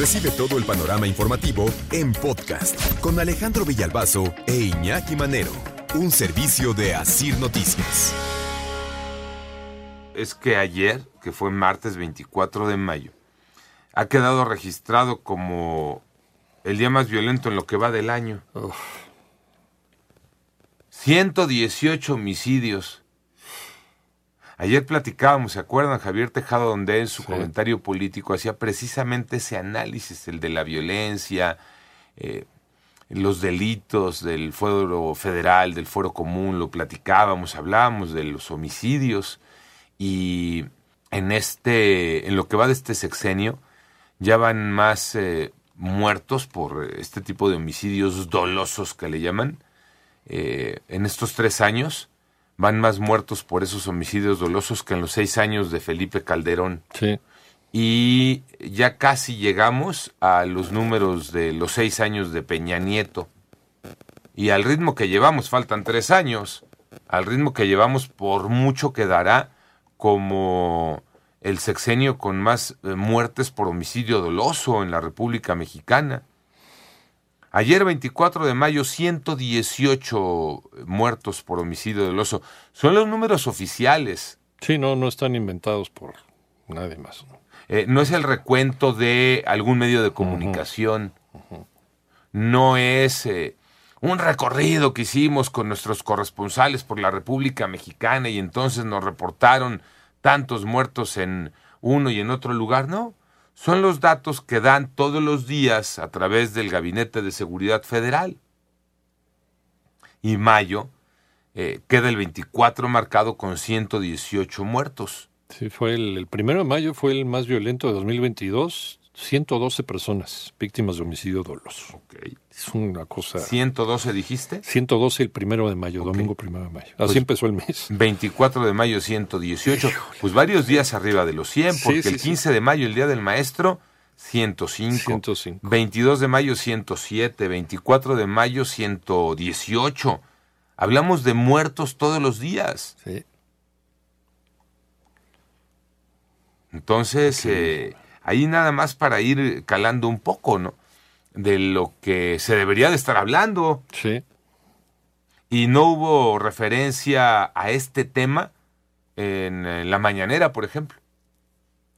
Recibe todo el panorama informativo en podcast con Alejandro Villalbazo e Iñaki Manero, un servicio de Asir Noticias. Es que ayer, que fue martes 24 de mayo, ha quedado registrado como el día más violento en lo que va del año. 118 homicidios. Ayer platicábamos, ¿se acuerdan? Javier Tejado, donde en su comentario político hacía precisamente ese análisis, el de la violencia, eh, los delitos del fuero federal, del fuero común, lo platicábamos, hablábamos de los homicidios y en este, en lo que va de este sexenio, ya van más eh, muertos por este tipo de homicidios dolosos que le llaman. Eh, en estos tres años van más muertos por esos homicidios dolosos que en los seis años de Felipe Calderón. Sí. Y ya casi llegamos a los números de los seis años de Peña Nieto. Y al ritmo que llevamos, faltan tres años, al ritmo que llevamos por mucho quedará como el sexenio con más eh, muertes por homicidio doloso en la República Mexicana. Ayer 24 de mayo 118 muertos por homicidio doloso. Son los números oficiales. Sí, no, no están inventados por nadie más. ¿no? Eh, no es el recuento de algún medio de comunicación. Uh -huh. No es eh, un recorrido que hicimos con nuestros corresponsales por la República Mexicana y entonces nos reportaron tantos muertos en uno y en otro lugar. No, son los datos que dan todos los días a través del Gabinete de Seguridad Federal. Y mayo eh, queda el 24 marcado con 118 muertos. Sí, fue el, el, primero de mayo fue el más violento de 2022. 112 personas víctimas de homicidio doloso. Okay. Es una cosa. ¿112 dijiste? 112 el primero de mayo, okay. domingo primero de mayo. Así pues, empezó el mes. 24 de mayo 118. Híjole. Pues varios días arriba de los 100, porque sí, sí, el 15 sí. de mayo, el día del maestro, 105. 105. 22 de mayo 107, 24 de mayo 118. Hablamos de muertos todos los días. Sí. Entonces, eh, ahí nada más para ir calando un poco, ¿no? De lo que se debería de estar hablando. Sí. Y no hubo referencia a este tema en, en la mañanera, por ejemplo.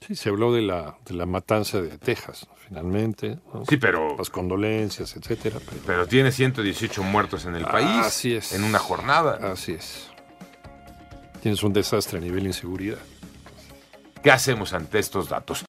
Sí, se habló de la, de la matanza de Texas, finalmente. ¿no? Sí, pero... Las condolencias, etcétera. Pero... pero tiene 118 muertos en el país. Así es. En una jornada. Así es. Tienes un desastre a nivel de inseguridad. ¿Qué hacemos ante estos datos?